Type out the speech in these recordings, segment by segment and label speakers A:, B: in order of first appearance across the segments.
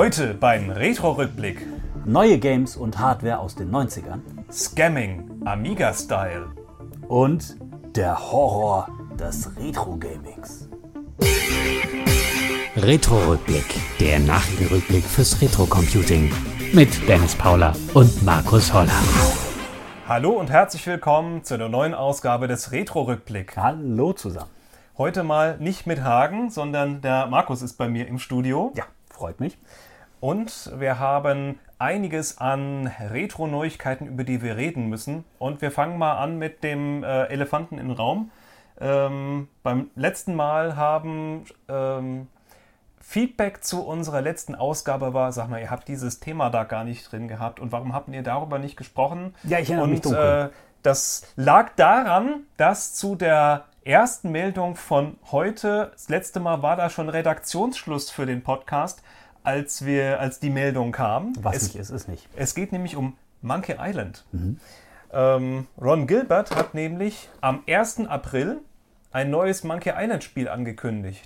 A: Heute beim Retro-Rückblick
B: Neue Games und Hardware aus den 90ern.
A: Scamming, Amiga-Style.
B: Und der Horror des Retro-Gamings.
C: Retro-Rückblick, der Nachrichtenrückblick fürs Retro-Computing. Mit Dennis Paula und Markus Holler.
A: Hallo und herzlich willkommen zu einer neuen Ausgabe des Retro-Rückblick.
B: Hallo zusammen.
A: Heute mal nicht mit Hagen, sondern der Markus ist bei mir im Studio.
B: Ja, freut mich.
A: Und wir haben einiges an Retro-Neuigkeiten, über die wir reden müssen. Und wir fangen mal an mit dem äh, Elefanten im Raum. Ähm, beim letzten Mal haben ähm, Feedback zu unserer letzten Ausgabe war, sag mal, ihr habt dieses Thema da gar nicht drin gehabt und warum habt ihr darüber nicht gesprochen?
B: Ja, ich erinnere
A: und,
B: mich dunkel.
A: Äh, das lag daran, dass zu der ersten Meldung von heute, das letzte Mal war da schon Redaktionsschluss für den Podcast, als wir, als die Meldung kam.
B: Was
A: es,
B: nicht ist, ist nicht.
A: es geht nämlich um Monkey Island. Ähm, Ron Gilbert hat nämlich am 1. April ein neues Monkey Island Spiel angekündigt.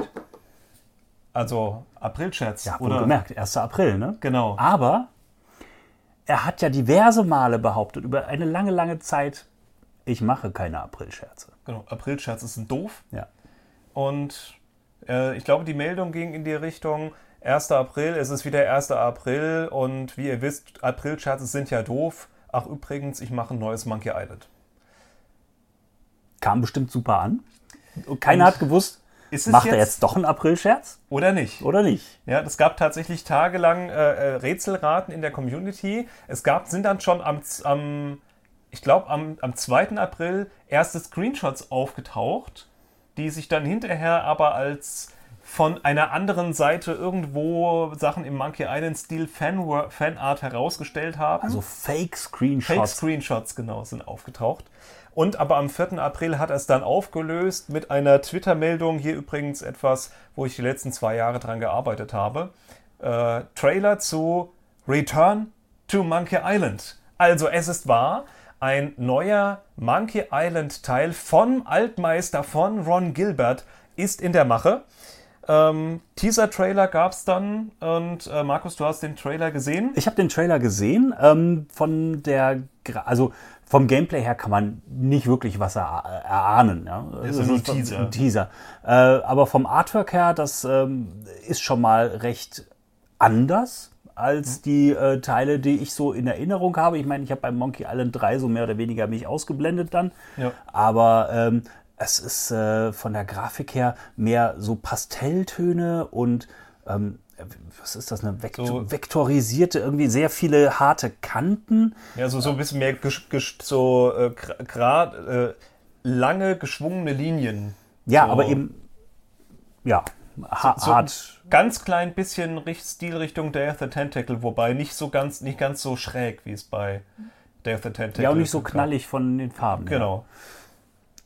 A: Also Aprilscherz.
B: Ja,
A: oder?
B: gemerkt, 1. April, ne?
A: Genau.
B: Aber er hat ja diverse Male behauptet, über eine lange, lange Zeit, ich mache keine Aprilscherze.
A: genau. Aprilscherze sind doof.
B: Ja.
A: Und äh, ich glaube, die Meldung ging in die Richtung 1. April, es ist wieder 1. April und wie ihr wisst, Aprilscherze sind ja doof. Ach übrigens, ich mache ein neues Monkey Island.
B: Kam bestimmt super an. Und keiner hat gewusst, macht er
A: jetzt-
B: jetzt doch einen Aprilscherz
A: Oder nicht?
B: oder nicht?
A: Ja, es gab tatsächlich tagelang äh, äh, Rätselraten in der Community. Es gab, sind dann schon am, am ich glaube, am, am 2. April erste Screenshots aufgetaucht, die sich dann hinterher aber als von einer anderen Seite irgendwo Sachen im Monkey Island-Stil Fan Fanart herausgestellt haben.
B: Also Fake-Screenshots.
A: Fake-Screenshots, genau, sind aufgetaucht. Und aber am 4. April hat er es dann aufgelöst mit einer Twitter-Meldung. Hier übrigens etwas, wo ich die letzten zwei Jahre dran gearbeitet habe. Äh, Trailer zu Return to Monkey Island. Also es ist wahr, ein neuer Monkey Island-Teil vom Altmeister von Ron Gilbert ist in der Mache. Ähm, Teaser-Trailer gab es dann und äh, Markus, du hast den Trailer gesehen.
B: Ich habe den Trailer gesehen. Ähm, von der, Gra- also vom Gameplay her kann man nicht wirklich was er, erahnen. Ja?
A: Ist ja
B: Es
A: nur ein Teaser.
B: Ein Teaser. Äh, aber vom Artwork her, das ähm, ist schon mal recht anders als die äh, Teile, die ich so in Erinnerung habe. Ich meine, ich habe beim Monkey Island 3 so mehr oder weniger mich ausgeblendet dann.
A: Ja.
B: Aber ähm, es ist äh, von der Grafik her mehr so Pastelltöne und ähm, was ist das, eine Vektor
A: So-
B: vektorisierte, irgendwie sehr viele harte Kanten.
A: Ja, so, so ein bisschen mehr so äh, gerade äh, lange geschwungene Linien.
B: Ja,
A: so,
B: aber eben, ja, ha
A: so
B: hart.
A: ganz klein bisschen Richt- Stilrichtung Day of the Tentacle, wobei nicht so ganz, nicht ganz so schräg, wie es bei Day of the Tentacle
B: Ja, und nicht so
A: ist.
B: knallig von den Farben.
A: Genau.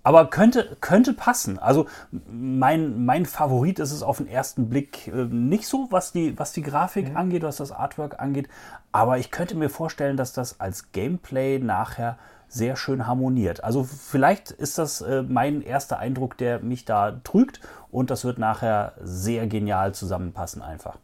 B: Aber könnte, könnte passen. Also mein, mein Favorit ist es auf den ersten Blick äh, nicht so, was die, was die Grafik angeht, was das Artwork angeht. Aber ich könnte mir vorstellen, dass das als Gameplay nachher sehr schön harmoniert. Also vielleicht ist das äh, mein erster Eindruck, der mich da trügt. Und das wird nachher sehr genial zusammenpassen einfach.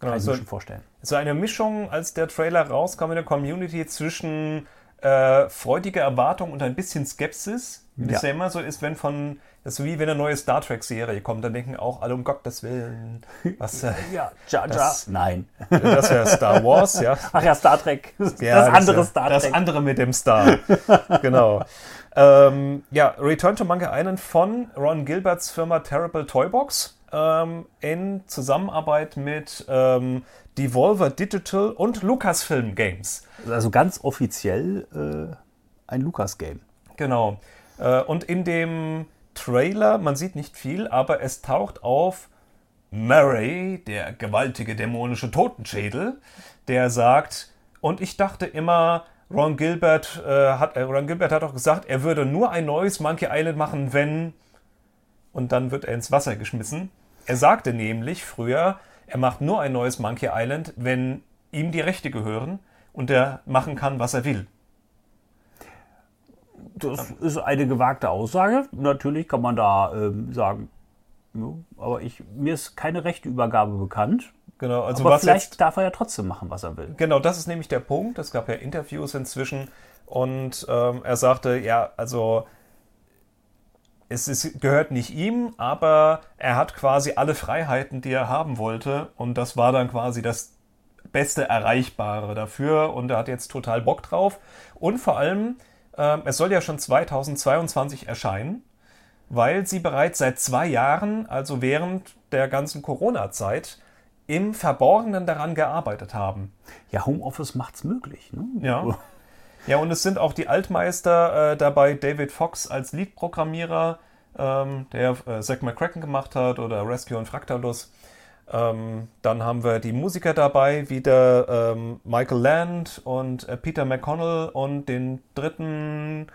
B: Kann ich
A: also-
B: mir schon vorstellen.
A: So eine Mischung, als der Trailer rauskam in der Community zwischen äh, freudiger Erwartung und ein bisschen Skepsis. Wie das
B: Ja.
A: ja immer so ist, wenn von, das ist wie wenn eine neue Star Trek-Serie kommt, dann denken auch alle um Gottes Willen, was, äh,
B: Ja, Jar.
A: Das-
B: Nein.
A: das wäre Star Wars, ja.
B: Ach ja, Star Trek.
A: Ja,
B: das andere
A: ja
B: Star
A: Das
B: Trek.
A: andere mit dem Star. genau. Ähm, ja, Return to Monkey Island von Ron Gilberts Firma Terrible Toybox ähm, in Zusammenarbeit mit ähm, Devolver Digital und Lucasfilm Games.
B: Also ganz offiziell äh, ein Lukas-Game.
A: Genau. Äh, und in dem Trailer, man sieht nicht viel, aber es taucht auf Murray, der gewaltige dämonische Totenschädel, der sagt, und ich dachte immer, Ron Gilbert, äh, hat, äh, Ron Gilbert hat auch gesagt, er würde nur ein neues Monkey Island machen, wenn. Und dann wird er ins Wasser geschmissen. Er sagte nämlich früher, er macht nur ein neues Monkey Island, wenn ihm die Rechte gehören und er machen kann, was er will.
B: Das ist eine gewagte Aussage. Natürlich kann man da ähm, sagen, ja, aber ich, mir ist keine rechte Übergabe bekannt.
A: Genau, also
B: Aber
A: was
B: vielleicht
A: jetzt,
B: darf er ja trotzdem machen, was er will.
A: genau, das ist nämlich der Punkt. Es gab ja Interviews inzwischen und ähm, er sagte, ja, also es ist, gehört nicht ihm, aber er hat quasi alle Freiheiten, die er haben wollte und das war dann quasi das beste Erreichbare dafür und er hat jetzt total Bock drauf und vor allem, es soll ja schon 2022 erscheinen, weil sie bereits seit zwei Jahren, also während der ganzen Corona-Zeit, im Verborgenen daran gearbeitet haben.
B: Ja, Homeoffice macht's möglich. Ne?
A: Ja. Ja, und es sind auch die Altmeister äh, dabei, David Fox als Lead-Programmierer, ähm, der äh, Zack McCracken gemacht hat oder Rescue und Fractalus. Ähm, dann haben wir die Musiker dabei, wieder ähm, Michael Land und äh, Peter McConnell und den dritten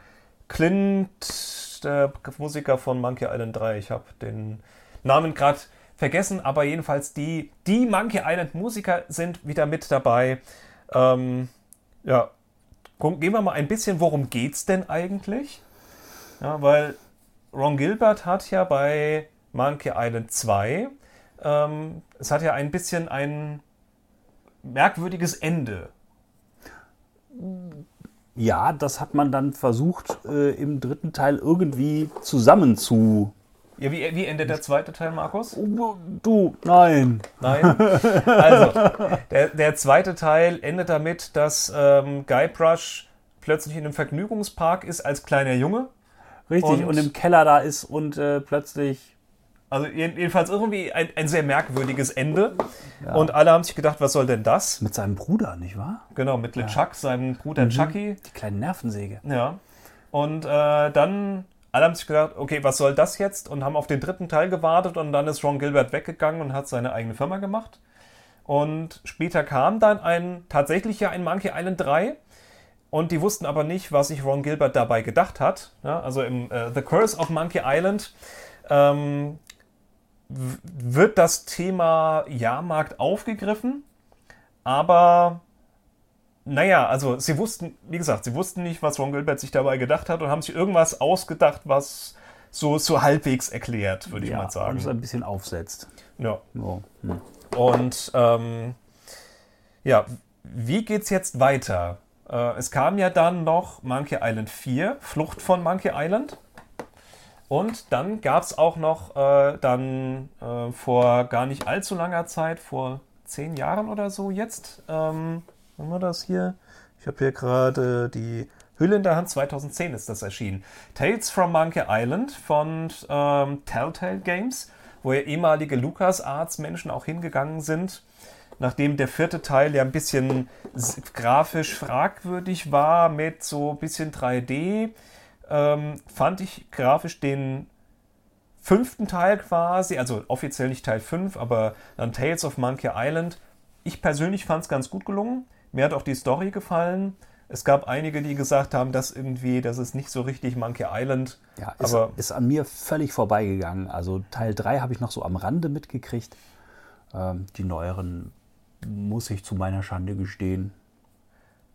A: Clint, der Musiker von Monkey Island 3. Ich habe den Namen gerade vergessen, aber jedenfalls die, die Monkey Island Musiker sind wieder mit dabei. Ähm, ja, gehen wir mal ein bisschen, worum geht's denn eigentlich? Ja, weil Ron Gilbert hat ja bei Monkey Island 2, ähm, es hat ja ein bisschen ein merkwürdiges Ende.
B: Ja, das hat man dann versucht, äh, im dritten Teil irgendwie zusammen zu.
A: Ja, wie, wie endet der zweite Teil, Markus?
B: Du, nein.
A: Nein. Also, der, der zweite Teil endet damit, dass ähm, Guybrush plötzlich in einem Vergnügungspark ist als kleiner Junge.
B: Richtig,
A: Und-
B: und, im Keller da ist und äh, plötzlich.
A: Also jeden- jedenfalls irgendwie ein, ein sehr merkwürdiges Ende. Und alle haben sich gedacht, was soll denn das?
B: Mit seinem Bruder, nicht wahr?
A: Genau, mit LeChuck, seinem Bruder Chucky.
B: Die kleine Nervensäge.
A: Ja. Und äh, dann, alle haben sich gedacht, okay, was soll das jetzt? Und haben auf den dritten Teil gewartet und dann ist Ron Gilbert weggegangen und hat seine eigene Firma gemacht. Und später kam dann ein, tatsächlich ja ein Monkey Island 3. Und die wussten aber nicht, was sich Ron Gilbert dabei gedacht hat. Ja, also im äh, The Curse of Monkey Island ähm, wird das Thema Jahrmarkt aufgegriffen. Aber naja, also sie wussten, wie gesagt, sie wussten nicht, was Ron Gilbert sich dabei gedacht hat und haben sich irgendwas ausgedacht, was so, so halbwegs erklärt, würde ich
B: Ja,
A: mal
B: und es
A: sagen.
B: ein bisschen aufsetzt.
A: Ja.
B: So. Hm.
A: Und ähm, ja, wie geht's jetzt weiter? Äh, es kam ja dann noch Monkey Island 4, Flucht von Monkey Island. Und dann gab es auch noch äh, dann äh, vor gar nicht allzu langer Zeit, vor zehn Jahren oder so jetzt, ähm, haben wir das hier? Ich habe hier gerade die Hülle in der Hand, 2010 ist das erschienen. Tales from Monkey Island von ähm, Telltale Games, wo ja ehemalige LucasArts-Menschen auch hingegangen sind. Nachdem der vierte Teil ja ein bisschen grafisch fragwürdig war mit so ein bisschen 3D, ähm, fand ich grafisch den fünften Teil quasi, also offiziell nicht Teil 5, aber dann Tales of Monkey Island. Ich persönlich fand es ganz gut gelungen. Mir hat auch die Story gefallen. Es gab einige, die gesagt haben, dass irgendwie, das ist nicht so richtig Monkey Island.
B: Ja, ist,
A: aber
B: ist an mir völlig vorbeigegangen. Also Teil 3 habe ich noch so am Rande mitgekriegt. Ähm, die neueren muss ich zu meiner Schande gestehen.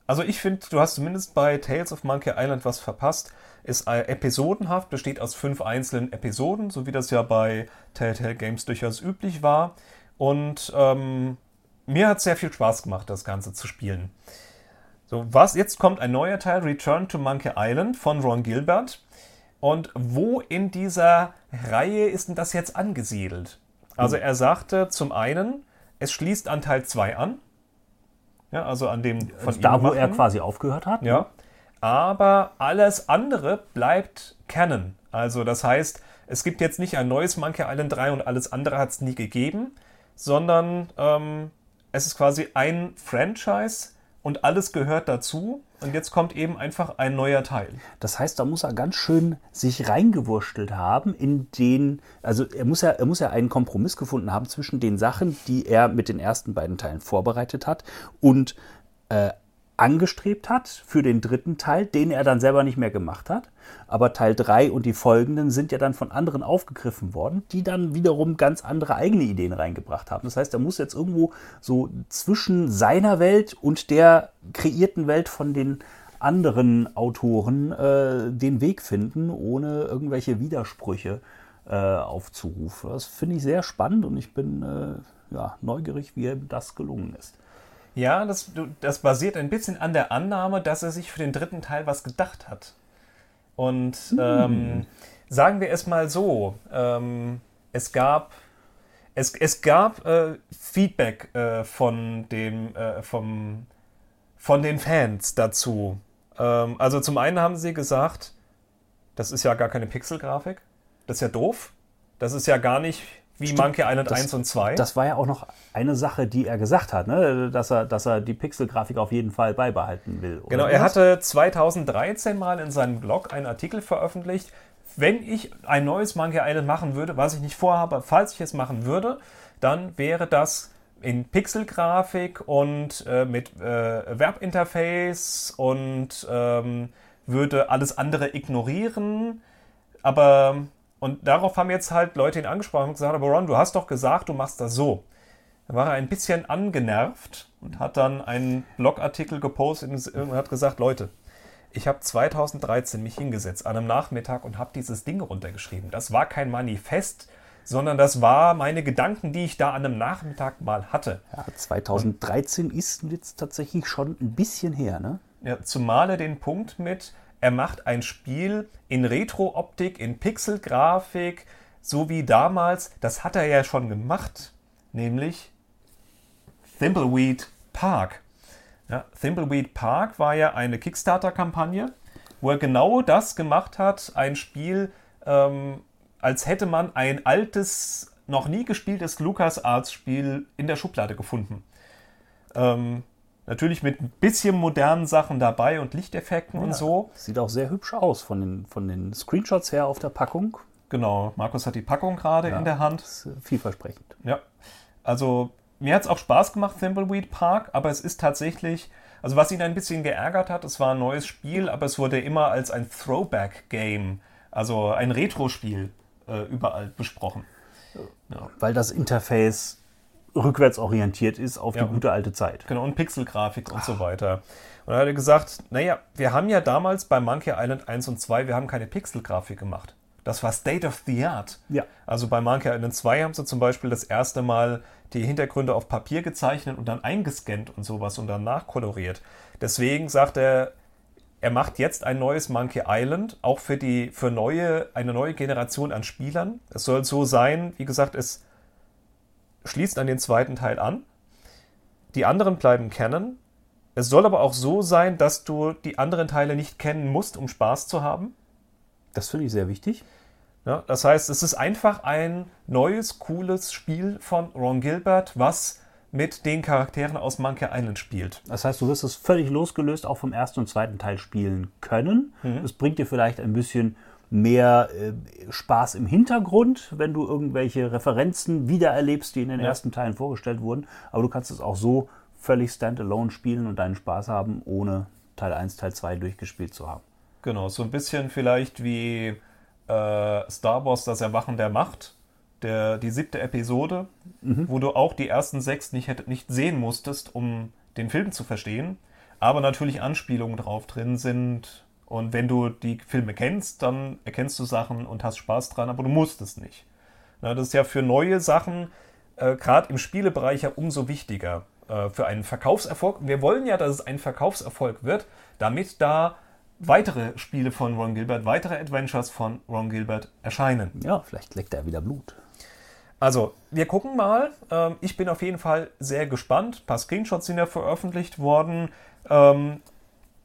A: Also ich finde, du hast zumindest bei Tales of Monkey Island was verpasst. Ist äh, episodenhaft, besteht aus fünf einzelnen Episoden, so wie das ja bei Telltale Games durchaus üblich war. Und ähm, mir hat sehr viel Spaß gemacht, das Ganze zu spielen. So, was? Jetzt kommt ein neuer Teil, Return to Monkey Island von Ron Gilbert. Und wo in dieser Reihe ist denn das jetzt angesiedelt? Also er sagte zum einen, es schließt an Teil 2 an. Ja, also an dem von
B: da, wo er quasi aufgehört hat.
A: Ja. Aber alles andere bleibt Canon. Also das heißt, es gibt jetzt nicht ein neues Monkey Island 3 und alles andere hat es nie gegeben, sondern ähm, es ist quasi ein Franchise und alles gehört dazu. Und jetzt kommt eben einfach ein neuer Teil.
B: Das heißt, da muss er ganz schön sich reingewurstelt haben in den, also er muss ja, er muss ja einen Kompromiss gefunden haben zwischen den Sachen, die er mit den ersten beiden Teilen vorbereitet hat und äh, angestrebt hat für den dritten Teil, den er dann selber nicht mehr gemacht hat. Aber Teil 3 und die folgenden sind ja dann von anderen aufgegriffen worden, die dann wiederum ganz andere eigene Ideen reingebracht haben. Das heißt, er muss jetzt irgendwo so zwischen seiner Welt und der kreierten Welt von den anderen Autoren äh, den Weg finden, ohne irgendwelche Widersprüche äh, aufzurufen. Das finde ich sehr spannend und ich bin äh, ja, neugierig, wie ihm das gelungen ist.
A: Ja, das, das basiert ein bisschen an der Annahme, dass er sich für den dritten Teil was gedacht hat. Und hm. ähm, sagen wir es mal so, ähm, es gab, es, es gab äh, Feedback äh, von, dem, äh, vom, von den Fans dazu. Ähm, also zum einen haben sie gesagt, das ist ja gar keine Pixelgrafik, das ist ja doof, das ist ja gar nicht wie Stimmt, Monkey Island
B: das,
A: 1 und 2.
B: Das war ja auch noch eine Sache, die er gesagt hat, ne? dass, er, dass er die Pixelgrafik auf jeden Fall beibehalten will.
A: Genau, er hatte 2013 mal in seinem Blog einen Artikel veröffentlicht, wenn ich ein neues Monkey Island machen würde, was ich nicht vorhabe, falls ich es machen würde, dann wäre das in Pixelgrafik und äh, mit äh, Webinterface und ähm, würde alles andere ignorieren. Aber und darauf haben jetzt halt Leute ihn angesprochen und gesagt, aber Ron, du hast doch gesagt, du machst das so. Da war er ein bisschen angenervt und hat dann einen Blogartikel gepostet und hat gesagt, Leute, ich habe 2013 mich hingesetzt an einem Nachmittag und habe dieses Ding runtergeschrieben. Das war kein Manifest, sondern das war meine Gedanken, die ich da an einem Nachmittag mal hatte.
B: Ja, 2013 und, ist jetzt tatsächlich schon ein bisschen her, ne?
A: Ja, zumal er den Punkt mit, er macht ein Spiel in Retro-Optik, in Pixel-Grafik, so wie damals. Das hat er ja schon gemacht, nämlich Thimbleweed Park. Ja, Thimbleweed Park war ja eine Kickstarter-Kampagne, wo er genau das gemacht hat, ein Spiel, ähm, als hätte man ein altes, noch nie gespieltes LucasArts-Spiel in der Schublade gefunden. Ähm, Natürlich mit ein bisschen modernen Sachen dabei und Lichteffekten ja, und so.
B: Sieht auch sehr hübsch aus von den, von den Screenshots her auf der Packung.
A: Genau, Markus hat die Packung gerade ja, in der Hand. Ist
B: vielversprechend.
A: Ja, also mir hat es auch Spaß gemacht, Thimbleweed Park, aber es ist tatsächlich, also was ihn ein bisschen geärgert hat, es war ein neues Spiel, aber es wurde immer als ein Throwback-Game, also ein Retro-Spiel, äh, überall besprochen.
B: Ja. Weil das Interface rückwärts orientiert ist auf ja, die gute alte Zeit.
A: Genau, und Pixelgrafik und so weiter. Und er hat gesagt, naja, wir haben ja damals bei Monkey Island 1 und 2, wir haben keine Pixelgrafik gemacht. Das war State of the Art.
B: Ja.
A: Also bei Monkey Island 2 haben sie zum Beispiel das erste Mal die Hintergründe auf Papier gezeichnet und dann eingescannt und sowas und dann nachkoloriert. Deswegen sagt er, er macht jetzt ein neues Monkey Island, auch für die für neue eine neue Generation an Spielern. Es soll so sein, wie gesagt, es schließt an den zweiten Teil an. Die anderen bleiben kennen. Es soll aber auch so sein, dass du die anderen Teile nicht kennen musst, um Spaß zu haben.
B: Das finde ich sehr wichtig.
A: Ja, das heißt, es ist einfach ein neues, cooles Spiel von Ron Gilbert, was mit den Charakteren aus Monkey Island spielt.
B: Das heißt, du wirst es völlig losgelöst auch vom ersten und zweiten Teil spielen können. Mhm. Es bringt dir vielleicht ein bisschen mehr äh, Spaß im Hintergrund, wenn du irgendwelche Referenzen wiedererlebst, die in den ja. ersten Teilen vorgestellt wurden. Aber du kannst es auch so völlig standalone spielen und deinen Spaß haben, ohne Teil 1, Teil 2 durchgespielt zu haben.
A: Genau, so ein bisschen vielleicht wie äh, Star Wars Das Erwachen der Macht, der, die siebte Episode, mhm. wo du auch die ersten sechs nicht, nicht sehen musstest, um den Film zu verstehen. Aber natürlich Anspielungen drauf drin sind, und wenn du die Filme kennst, dann erkennst du Sachen und hast Spaß dran, aber du musst es nicht. Na, das ist ja für neue Sachen, äh, gerade im Spielebereich, ja umso wichtiger. Äh, für einen Verkaufserfolg. Wir wollen ja, dass es ein Verkaufserfolg wird, damit da weitere Spiele von Ron Gilbert, weitere Adventures von Ron Gilbert erscheinen.
B: Ja, vielleicht leckt er wieder Blut.
A: Also, wir gucken mal. Ähm, ich bin auf jeden Fall sehr gespannt. Ein paar Screenshots sind ja veröffentlicht worden. Ähm,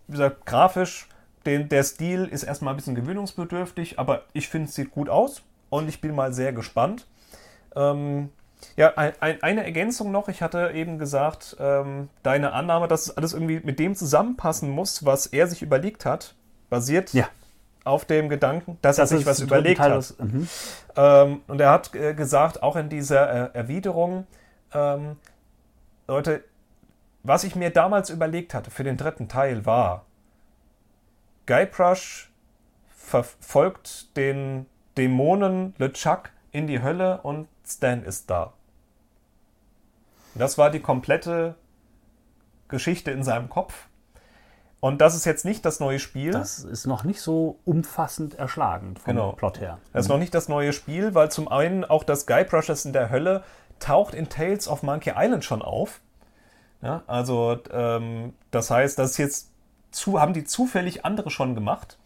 A: wie gesagt, grafisch den, der Stil ist erstmal ein bisschen gewöhnungsbedürftig, aber ich finde, es sieht gut aus und ich bin mal sehr gespannt. Ähm, ja, ein, ein, eine Ergänzung noch. Ich hatte eben gesagt, ähm, deine Annahme, dass es alles irgendwie mit dem zusammenpassen muss, was er sich überlegt hat, basiert ja. auf dem Gedanken, dass das er sich was überlegt Teil hat. Mhm. Ähm, und er hat äh, gesagt, auch in dieser äh, Erwiderung, ähm, Leute, was ich mir damals überlegt hatte für den dritten Teil war, Guybrush verfolgt den Dämonen LeChuck in die Hölle und Stan ist da. Das war die komplette Geschichte in seinem Kopf. Und das ist jetzt nicht das neue Spiel.
B: Das ist noch nicht so umfassend erschlagend vom
A: Genau.
B: Plot her.
A: Das ist noch nicht das neue Spiel, weil zum einen auch das Guybrushers in der Hölle taucht in Tales of Monkey Island schon auf. Ja, also ähm, das heißt, das ist jetzt zu, haben die zufällig andere schon gemacht.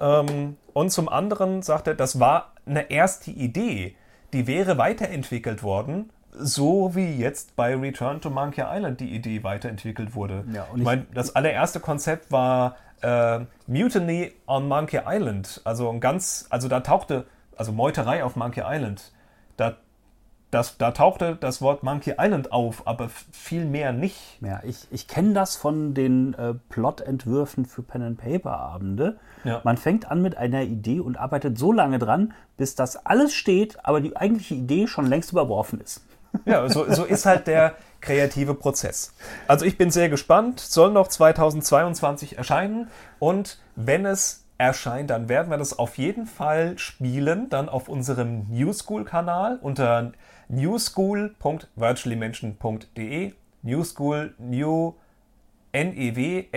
A: Ähm, und zum anderen sagt er, das war eine erste Idee, die wäre weiterentwickelt worden, so wie jetzt bei Return to Monkey Island die Idee weiterentwickelt wurde.
B: Ja, und
A: ich
B: ich-
A: meine, das allererste Konzept war äh, Mutiny on Monkey Island. Also ein ganz, also da tauchte, also Meuterei auf Monkey Island. Da, das, da tauchte das Wort Monkey Island auf, aber viel mehr nicht.
B: Ja, ich, ich kenne das von den äh, Plot-Entwürfen für Pen-and-Paper-Abende.
A: Ja.
B: Man fängt an mit einer Idee und arbeitet so lange dran, bis das alles steht, aber die eigentliche Idee schon längst überworfen ist.
A: Ja, so, so ist halt der kreative Prozess. Also ich bin sehr gespannt, soll noch 2022 erscheinen und wenn es erscheint, dann werden wir das auf jeden Fall spielen, dann auf unserem New School Kanal unter newschool.virtuallymension.de New School, New N-E-W-S-K-O-O-L.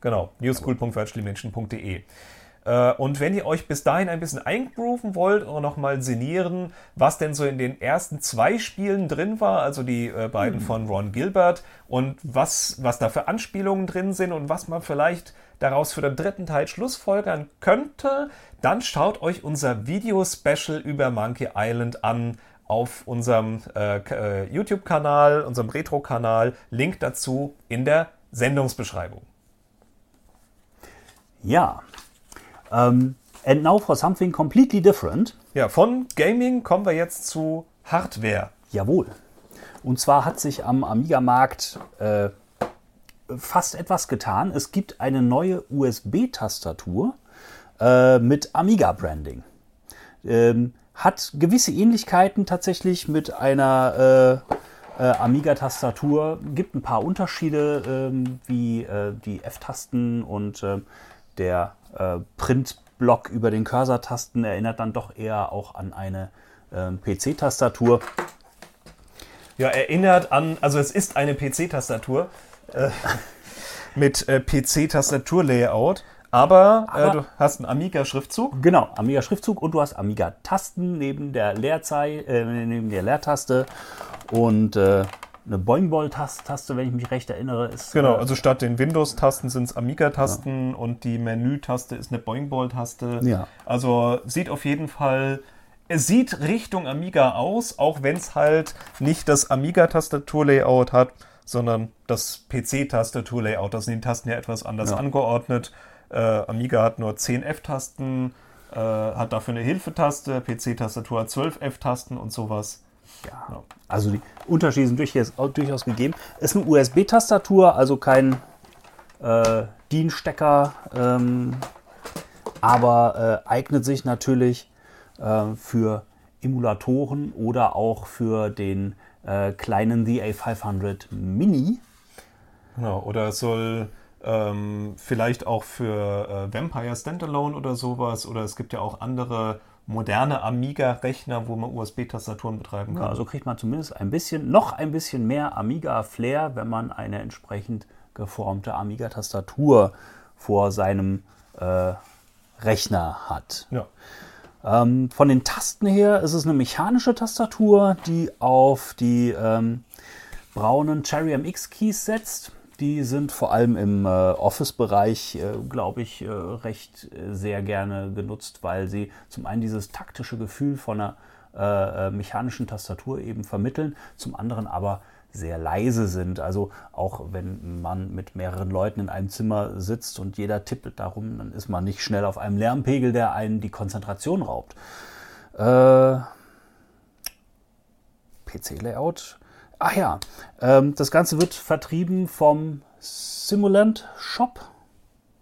A: Genau, newschool.virtuallymension.de. Äh, Und wenn ihr euch bis dahin ein bisschen eingrooven wollt oder nochmal sinnieren, was denn so in den ersten zwei Spielen drin war, also die äh, beiden von Ron Gilbert und was, was da für Anspielungen drin sind und was man vielleicht daraus für den dritten Teil schlussfolgern könnte, dann schaut euch unser Video-Special über Monkey Island an auf unserem äh, äh, YouTube-Kanal, unserem Retro-Kanal. Link dazu in der Sendungsbeschreibung.
B: Ja. Ähm, and now for something completely different.
A: Ja, von Gaming kommen wir jetzt zu Hardware.
B: Jawohl. Und zwar hat sich am Amiga-Markt äh, fast etwas getan. Es gibt eine neue USB-Tastatur äh, mit Amiga-Branding. Ähm, hat gewisse Ähnlichkeiten tatsächlich mit einer äh, äh, Amiga-Tastatur. Gibt ein paar Unterschiede, ähm, wie äh, die F-Tasten und ähm, der äh, Print-Block über den Cursor-Tasten erinnert dann doch eher auch an eine ähm, PC-Tastatur.
A: Ja, erinnert an, also es ist eine PC-Tastatur äh, mit äh, PC-Tastatur-Layout, aber, äh,
B: Aber-
A: du hast einen Amiga-Schriftzug.
B: Genau, Amiga-Schriftzug und du hast Amiga-Tasten neben der Leerzei, äh, neben der Leertaste und äh, eine Boing-Ball-Taste, wenn ich mich recht erinnere. Ist,
A: Genau,
B: äh,
A: also statt den Windows-Tasten sind es Amiga-Tasten und die Menü-Taste ist eine Boing-Ball-Taste.
B: Ja.
A: Also sieht auf jeden Fall, es sieht Richtung Amiga aus, auch wenn es halt nicht das Amiga-Tastatur-Layout hat, sondern das PC-Tastatur-Layout. Da sind die Tasten ja etwas anders
B: Ja.
A: angeordnet. Äh, Amiga hat nur 10 F-Tasten, äh, hat dafür eine Hilfetaste, PC-Tastatur hat 12 F-Tasten und sowas.
B: ja. Also die Unterschiede sind durchaus, durchaus gegeben. Ist eine USB-Tastatur, also kein äh, DIN-Stecker, ähm, aber äh, eignet sich natürlich äh, für Emulatoren oder auch für den äh, kleinen The A500 Mini.
A: Genau, oder es soll ähm, vielleicht auch für äh, Vampire Standalone oder sowas, oder es gibt ja auch andere moderne Amiga-Rechner, wo man USB-Tastaturen betreiben kann.
B: Ja, also kriegt man zumindest ein bisschen, noch ein bisschen mehr Amiga-Flair, wenn man eine entsprechend geformte Amiga-Tastatur vor seinem äh, Rechner hat.
A: ja.
B: Ähm, von den Tasten her ist es eine mechanische Tastatur, die auf die ähm, braunen Cherry MX Keys setzt. Die sind vor allem im äh, Office-Bereich, äh, glaube ich, äh, recht äh, sehr gerne genutzt, weil sie zum einen dieses taktische Gefühl von einer äh, äh, mechanischen Tastatur eben vermitteln, zum anderen aber sehr leise sind. Also auch wenn man mit mehreren Leuten in einem Zimmer sitzt und jeder tippelt darum, dann ist man nicht schnell auf einem Lärmpegel, der einen die Konzentration raubt. Äh, PC-Layout. Ach ja, ähm, das Ganze wird vertrieben vom Simulant Shop.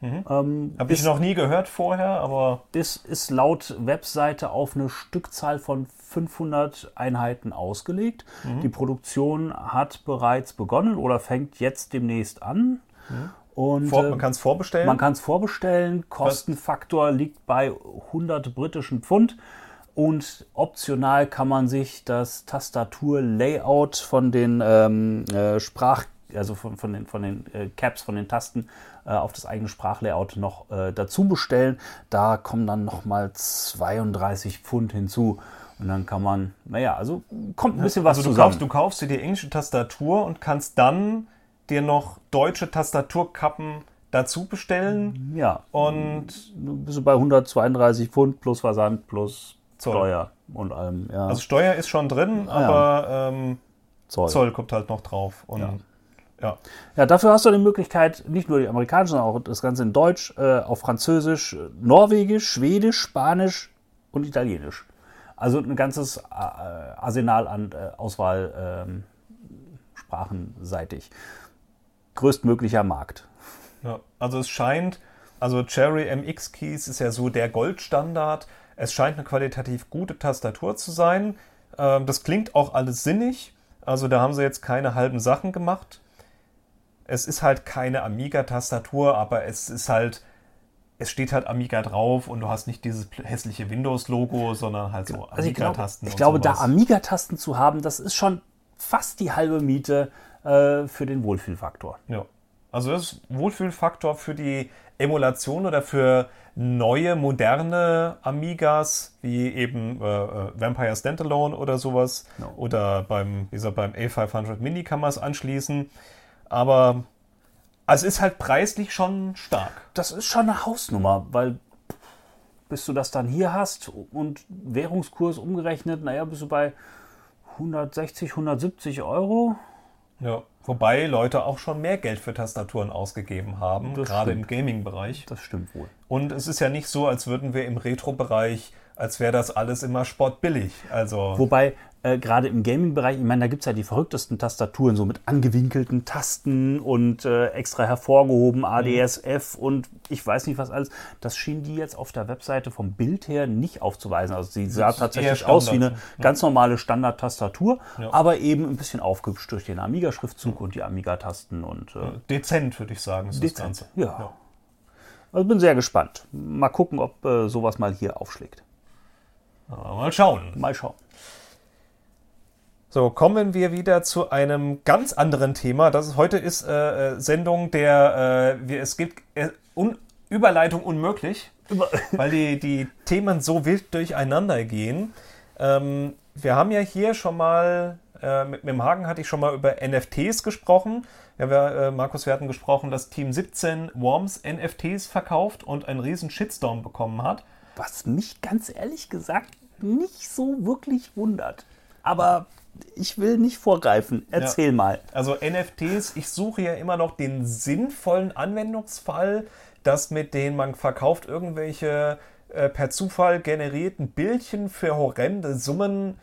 B: Ähm,
A: Habe ich noch nie gehört vorher, aber
B: das ist laut Webseite auf eine Stückzahl von 500 Einheiten ausgelegt. Die Produktion hat bereits begonnen oder fängt jetzt demnächst an. Und,
A: vor,
B: äh,
A: man kann es vorbestellen.
B: man kann es vorbestellen. Kostenfaktor liegt bei 100 britischen Pfund. Und optional kann man sich das Tastatur-Layout von den ähm, äh, Sprach also von, von den, von den äh, Caps, von den Tasten äh, auf das eigene Sprachlayout noch äh, dazu bestellen. Da kommen dann nochmal 32 Pfund hinzu. Und dann kann man, naja, also kommt ein bisschen was
A: Also du
B: zusammen.
A: kaufst, du kaufst dir die englische Tastatur und kannst dann dir noch deutsche Tastaturkappen dazu bestellen.
B: ja,
A: Und
B: bist du bei 132 Pfund plus Versand plus
A: Zoll.
B: Steuer und allem. Ja,
A: also Steuer ist schon drin, aber ähm,
B: Zoll.
A: Zoll kommt halt noch drauf. Und
B: Ja.
A: Ja.
B: Ja, dafür hast du die Möglichkeit, nicht nur die amerikanische, sondern auch das Ganze in Deutsch, äh, auf Französisch, äh, Norwegisch, Schwedisch, Spanisch und Italienisch. Also ein ganzes äh, Arsenal an äh, Auswahl ähm, sprachenseitig. Größtmöglicher Markt.
A: Ja, also es scheint, also Cherry MX Keys ist ja so der Goldstandard. Es scheint eine qualitativ gute Tastatur zu sein. Ähm, das klingt auch alles sinnig. Also da haben sie jetzt keine halben Sachen gemacht. Es ist halt keine Amiga-Tastatur, aber es ist halt, es steht halt Amiga drauf und du hast nicht dieses hässliche Windows-Logo, sondern halt so
B: Also ich glaube,
A: Amiga-Tasten.
B: ich
A: und
B: glaube da
A: sowas.
B: Amiga-Tasten zu haben, das ist schon fast die halbe Miete äh, für den Wohlfühlfaktor.
A: Ja. Also das ist Wohlfühlfaktor für die Emulation oder für neue, moderne Amigas, wie eben äh, äh, Vampire Standalone oder sowas.
B: No.
A: Oder beim, wie gesagt, beim A500 Mini kann man es anschließen. Aber also es ist halt preislich schon stark.
B: Das ist schon eine Hausnummer, weil bis du das dann hier hast und Währungskurs umgerechnet, naja, bist du bei 160, 170 Euro.
A: Ja. Wobei Leute auch schon mehr Geld für Tastaturen ausgegeben haben,
B: Das
A: gerade
B: stimmt.
A: im Gaming-Bereich.
B: Das stimmt wohl.
A: Und es ist ja nicht so, als würden wir im Retro-Bereich, als wäre das alles immer sportbillig. Also
B: Wobei, äh, gerade im Gaming-Bereich, ich meine, da gibt es ja die verrücktesten Tastaturen, so mit angewinkelten Tasten und äh, extra hervorgehoben, ADSF und ich weiß nicht was alles. Das schien die jetzt auf der Webseite vom Bild her nicht aufzuweisen. Also sie sah tatsächlich aus wie eine
A: Standard,
B: ganz normale Standard-Tastatur,
A: Ja.
B: aber eben ein bisschen aufgehübscht durch den Amiga-Schriftzug und die Amiga-Tasten und äh,
A: dezent, würde ich sagen, ist das
B: Dezent,
A: Ganze.
B: ja. Also bin sehr gespannt. Mal gucken, ob äh, sowas mal hier aufschlägt.
A: Aber mal schauen.
B: Mal schauen.
A: So, kommen wir wieder zu einem ganz anderen Thema. Das ist, heute ist äh, äh, Sendung der, äh, wir, es gibt äh, un, Überleitung unmöglich, weil die, die Themen so wild durcheinander gehen. Ähm, wir haben ja hier schon mal, äh, mit, mit dem Hagen hatte ich schon mal über NFTs gesprochen. Ja, wir, äh, Markus, wir hatten gesprochen, dass Team 17 Worms NFTs verkauft und einen riesen Shitstorm bekommen hat.
B: Was mich ganz ehrlich gesagt nicht so wirklich wundert. Aber ich will nicht vorgreifen. Erzähl
A: Ja.
B: mal.
A: Also NFTs, ich suche ja immer noch den sinnvollen Anwendungsfall, dass mit denen man verkauft irgendwelche äh, per Zufall generierten Bildchen für horrende Summen.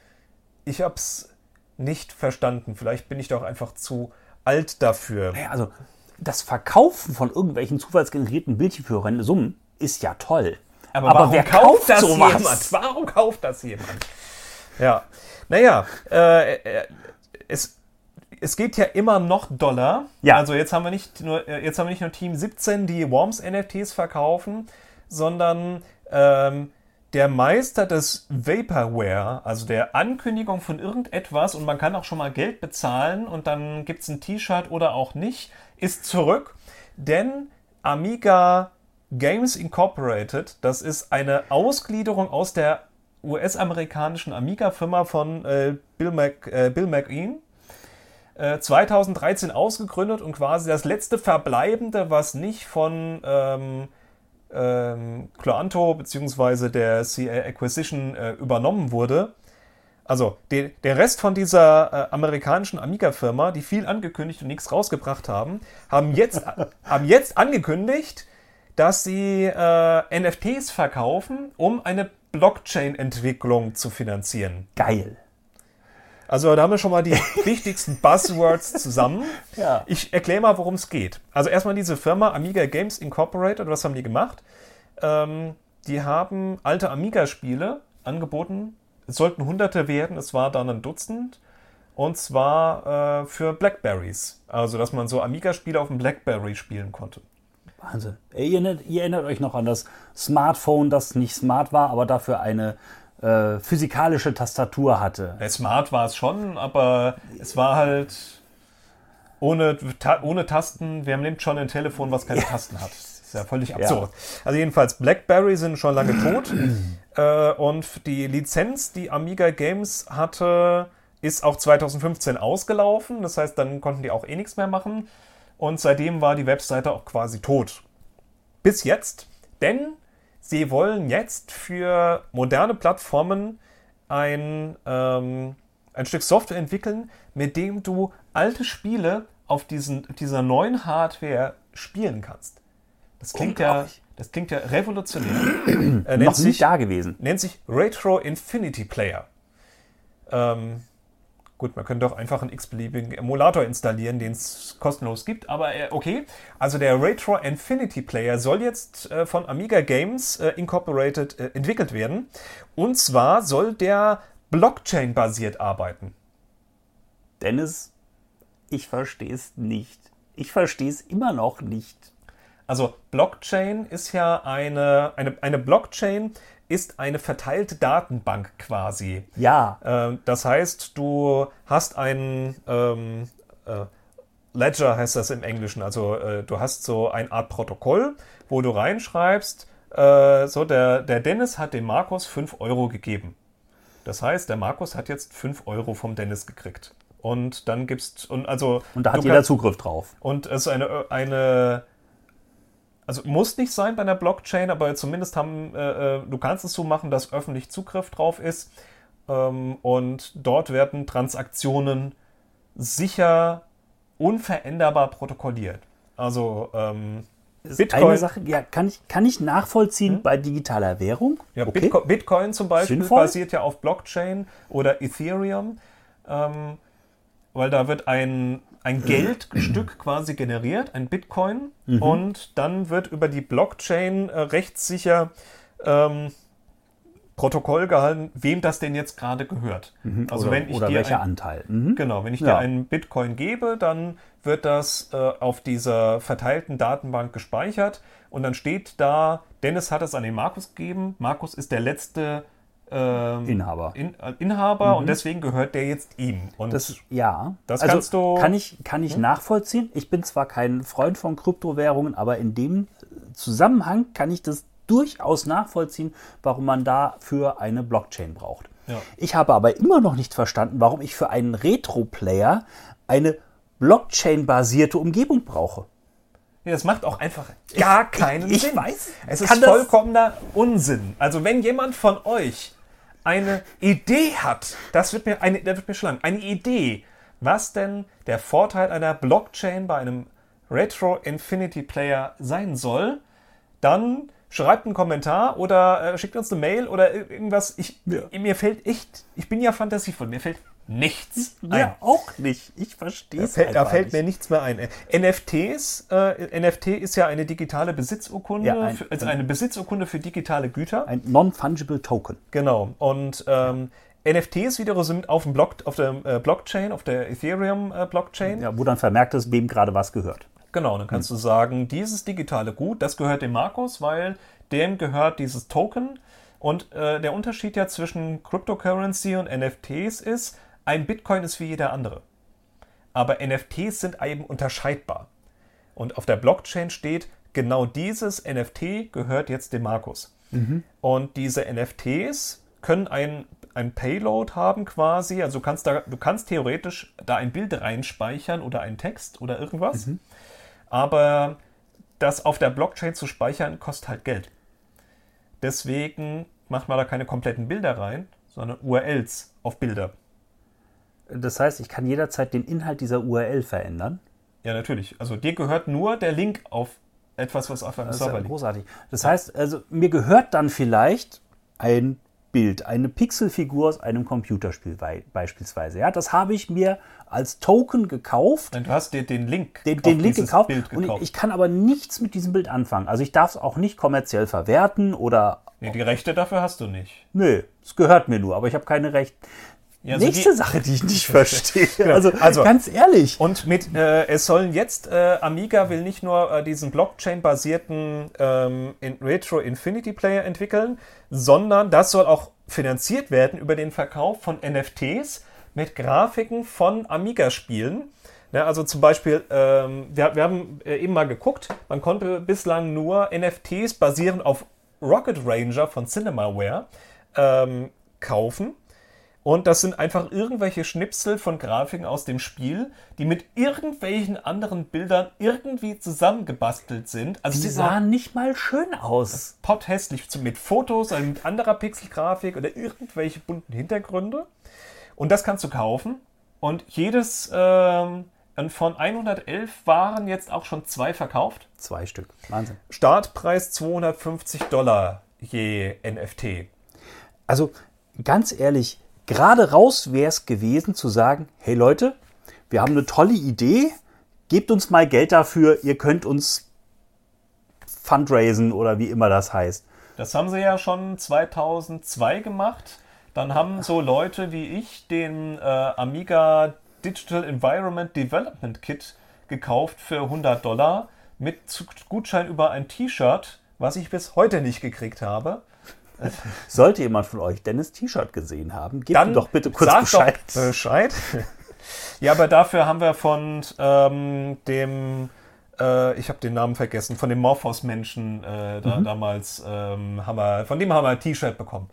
A: Ich hab's nicht verstanden. Vielleicht bin ich doch einfach zu alt dafür.
B: Naja, also das Verkaufen von irgendwelchen zufallsgenerierten Bildchen für horrende Summen ist ja toll.
A: warum
B: wer kauft
A: das
B: sowas?
A: jemand? Warum kauft das jemand? Ja, naja, äh, äh, es, es geht ja immer noch Dollar.
B: Ja.
A: Also jetzt haben wir nicht nur, äh, jetzt haben wir nicht nur Team 17, die Worms NFTs verkaufen, sondern ähm, der Meister des Vaporware, also der Ankündigung von irgendetwas und man kann auch schon mal Geld bezahlen und dann gibt es ein T-Shirt oder auch nicht, ist zurück. Denn Amiga Games Incorporated, das ist eine Ausgliederung aus der US-amerikanischen Amiga-Firma von äh, Bill, Mac, äh, Bill McEan. Äh, 2013 ausgegründet und quasi das letzte Verbleibende, was nicht von ähm, ähm, Cloanto bzw. der CA Acquisition äh, übernommen wurde. Also de, der Rest von dieser äh, amerikanischen Amiga-Firma, die viel angekündigt und nichts rausgebracht haben, haben jetzt, haben jetzt angekündigt, dass sie äh, NFTs verkaufen, um eine Blockchain-Entwicklung zu finanzieren.
B: Geil.
A: Also da haben wir schon mal die wichtigsten Buzzwords zusammen.
B: Ja.
A: Ich erkläre mal, worum es geht. Also erstmal diese Firma Amiga Games Incorporated, was haben die gemacht? Ähm, die haben alte Amiga-Spiele angeboten. Es sollten hunderte werden, es war dann ein Dutzend. Und zwar äh, für Blackberries. Also, dass man so Amiga-Spiele auf dem Blackberry spielen konnte.
B: Wahnsinn. Ihr erinnert, ihr erinnert euch noch an das Smartphone, das nicht smart war, aber dafür eine äh, physikalische Tastatur hatte.
A: Ja, Smart war es schon, aber es war halt. ohne, ta ohne Tasten, wer nimmt schon ein Telefon, was keine Tasten hat? Das ist ja völlig absurd. Also jedenfalls, BlackBerry sind schon lange tot. äh, und die Lizenz, die Amiga Games hatte, ist auch 2015 ausgelaufen. Das heißt, dann konnten die auch eh nichts mehr machen. Und seitdem war die Webseite auch quasi tot. Bis jetzt. Denn sie wollen jetzt für moderne Plattformen ein, ähm, ein Stück Software entwickeln, mit dem du alte Spiele auf diesen, dieser neuen Hardware spielen kannst. Das klingt ja, das klingt ja revolutionär. äh, nennt,
B: Noch
A: sich,
B: nicht da gewesen.
A: nennt sich Retro Infinity Player. Ähm, gut, man könnte auch einfach einen x-beliebigen Emulator installieren, den es kostenlos gibt, aber äh, okay. Also der Retro Infinity Player soll jetzt äh, von Amiga Games äh, Incorporated äh, entwickelt werden. Und zwar soll der Blockchain-basiert arbeiten.
B: Dennis, ich verstehe es nicht. Ich verstehe es immer noch nicht.
A: Also Blockchain ist ja eine, eine, eine Blockchain ist eine verteilte Datenbank quasi.
B: Ja,
A: Ähm, das heißt, du hast ein ähm, äh, Ledger heißt das im Englischen. Also äh, du hast so eine Art Protokoll, wo du reinschreibst, äh, so der, der Dennis hat dem Markus 5 Euro gegeben. Das heißt, der Markus hat jetzt 5 Euro vom Dennis gekriegt. Und dann gibst und also
B: und da hat jeder
A: kannst-
B: Zugriff drauf.
A: und es ist eine, eine also muss nicht sein bei einer Blockchain, aber zumindest haben, äh, äh, du kannst es so machen, dass öffentlich Zugriff drauf ist. Ähm, und dort werden Transaktionen sicher unveränderbar protokolliert. Also ähm, Bitcoin,
B: Eine Sache, ja, kann ich, kann ich nachvollziehen bei digitaler Währung.
A: ja,
B: okay.
A: Bitcoin, Bitcoin zum Beispiel
B: Sinnvoll.
A: basiert ja auf Blockchain oder Ethereum, ähm, weil da wird ein, ein Geldstück quasi generiert, ein Bitcoin,
B: Mhm.
A: und dann wird über die Blockchain äh, rechtssicher ähm, Protokoll gehalten, wem das denn jetzt gerade gehört. Also
B: oder,
A: wenn ich dir
B: welcher
A: ein,
B: Anteil. Mhm.
A: Genau, wenn ich
B: Ja.
A: dir einen Bitcoin gebe, dann wird das äh, auf dieser verteilten Datenbank gespeichert und dann steht da, Dennis hat es an den Markus gegeben. Markus ist der letzte ähm,
B: Inhaber.
A: In, äh, Inhaber und deswegen gehört der jetzt ihm. Und
B: Das, ja,
A: Das
B: also
A: kannst du-
B: Kann ich, kann ich nachvollziehen. Ich bin zwar kein Freund von Kryptowährungen, aber in dem Zusammenhang kann ich das durchaus nachvollziehen, warum man dafür eine Blockchain braucht.
A: Ja.
B: Ich habe aber immer noch nicht verstanden, warum ich für einen Retro-Player eine Blockchain-basierte Umgebung brauche.
A: Ja, das macht auch einfach gar keinen
B: ich
A: Sinn.
B: weiß.
A: Es ist vollkommener Unsinn. Also wenn jemand von euch eine Idee hat, das wird mir eine, der wird mir schlagen, eine Idee, was denn der Vorteil einer Blockchain bei einem Retro Infinity Player sein soll, dann schreibt einen Kommentar oder äh, schickt uns eine Mail oder irgendwas. Ich, Mir fällt echt, ich bin ja fantasievoll, mir fällt nichts.
B: Ja, auch nicht. Ich verstehe
A: Da
B: es
A: fällt, da
B: einfach
A: fällt
B: nicht.
A: mir nichts mehr ein. NFTs, äh, NFT ist ja eine digitale Besitzurkunde,
B: Ja, ein-
A: für, also eine Besitzurkunde für digitale Güter.
B: Ein Non-Fungible Token.
A: genau. Und ähm, NFTs wiederum sind auf dem Block, auf der äh, Blockchain, auf der Ethereum äh, Blockchain.
B: Ja, wo dann vermerkt ist, wem gerade was gehört.
A: Genau, dann kannst du sagen, dieses digitale Gut, das gehört dem Markus, weil dem gehört dieses Token. Und äh, der Unterschied ja zwischen Cryptocurrency und NFTs ist, ein Bitcoin ist wie jeder andere. Aber NFTs sind eben unterscheidbar. Und auf der Blockchain steht, genau dieses NFT gehört jetzt dem Markus. Und diese NFTs können ein, ein Payload haben quasi. Also du kannst, da, du kannst theoretisch da ein Bild reinspeichern oder einen Text oder irgendwas. Aber das auf der Blockchain zu speichern, kostet halt Geld. Deswegen macht man da keine kompletten Bilder rein, sondern URLs auf Bilder.
B: Das heißt, ich kann jederzeit den Inhalt dieser URL verändern.
A: Ja, natürlich. Also dir gehört nur der Link auf etwas, was auf einem
B: ja
A: Server liegt.
B: großartig. Das heißt, also mir gehört dann vielleicht ein Bild, eine Pixelfigur aus einem Computerspiel bei- beispielsweise. Ja, das habe ich mir als Token gekauft,
A: Nein, du hast dir den Link,
B: den, den Link gekauft,
A: Bild
B: und
A: gekauft.
B: ich kann aber nichts mit diesem Bild anfangen. Also ich darf es auch nicht kommerziell verwerten oder
A: nee, die Rechte dafür hast du nicht.
B: nö, es gehört mir nur, aber ich habe keine Rechte.
A: Ja, also
B: Nächste
A: die-
B: Sache, die ich nicht verstehe. Also,
A: Also-
B: ganz ehrlich.
A: Und mit, äh, es sollen jetzt, äh, Amiga will nicht nur äh, diesen Blockchain-basierten ähm, Retro Infinity Player entwickeln, sondern das soll auch finanziert werden über den Verkauf von NFTs mit Grafiken von Amiga-Spielen. Ne, also zum Beispiel, ähm, wir, wir haben äh, eben mal geguckt, man konnte bislang nur NFTs basierend auf Rocket Ranger von Cinemaware ähm, kaufen. Und das sind einfach irgendwelche Schnipsel von Grafiken aus dem Spiel, die mit irgendwelchen anderen Bildern irgendwie zusammengebastelt sind. Also
B: Die
A: sie sahen
B: sahen nicht mal schön aus.
A: potthässlich mit Fotos, also mit anderer Pixelgrafik oder irgendwelche bunten Hintergründe. Und das kannst du kaufen. Und jedes ähm, von 111 waren jetzt auch schon zwei verkauft.
B: Zwei Stück. Wahnsinn.
A: Startpreis 250 Dollar je NFT.
B: Also ganz ehrlich, gerade raus wäre es gewesen zu sagen, hey Leute, wir haben eine tolle Idee, gebt uns mal Geld dafür, ihr könnt uns fundraisen oder wie immer das heißt.
A: Das haben sie ja schon 2002 gemacht. Dann haben so Leute wie ich den äh, Amiga Digital Environment Development Kit gekauft für 100 Dollar mit Gutschein über ein T-Shirt, was ich bis heute nicht gekriegt habe.
B: Sollte jemand von euch Dennis T-Shirt gesehen haben, gebt ihm doch bitte kurz Bescheid.
A: Bescheid. ja, aber dafür haben wir von ähm, dem, äh, ich habe den Namen vergessen, von dem Morphos-Menschen äh,
B: Mhm.
A: da, damals, ähm, haben wir, von dem haben wir ein T-Shirt bekommen.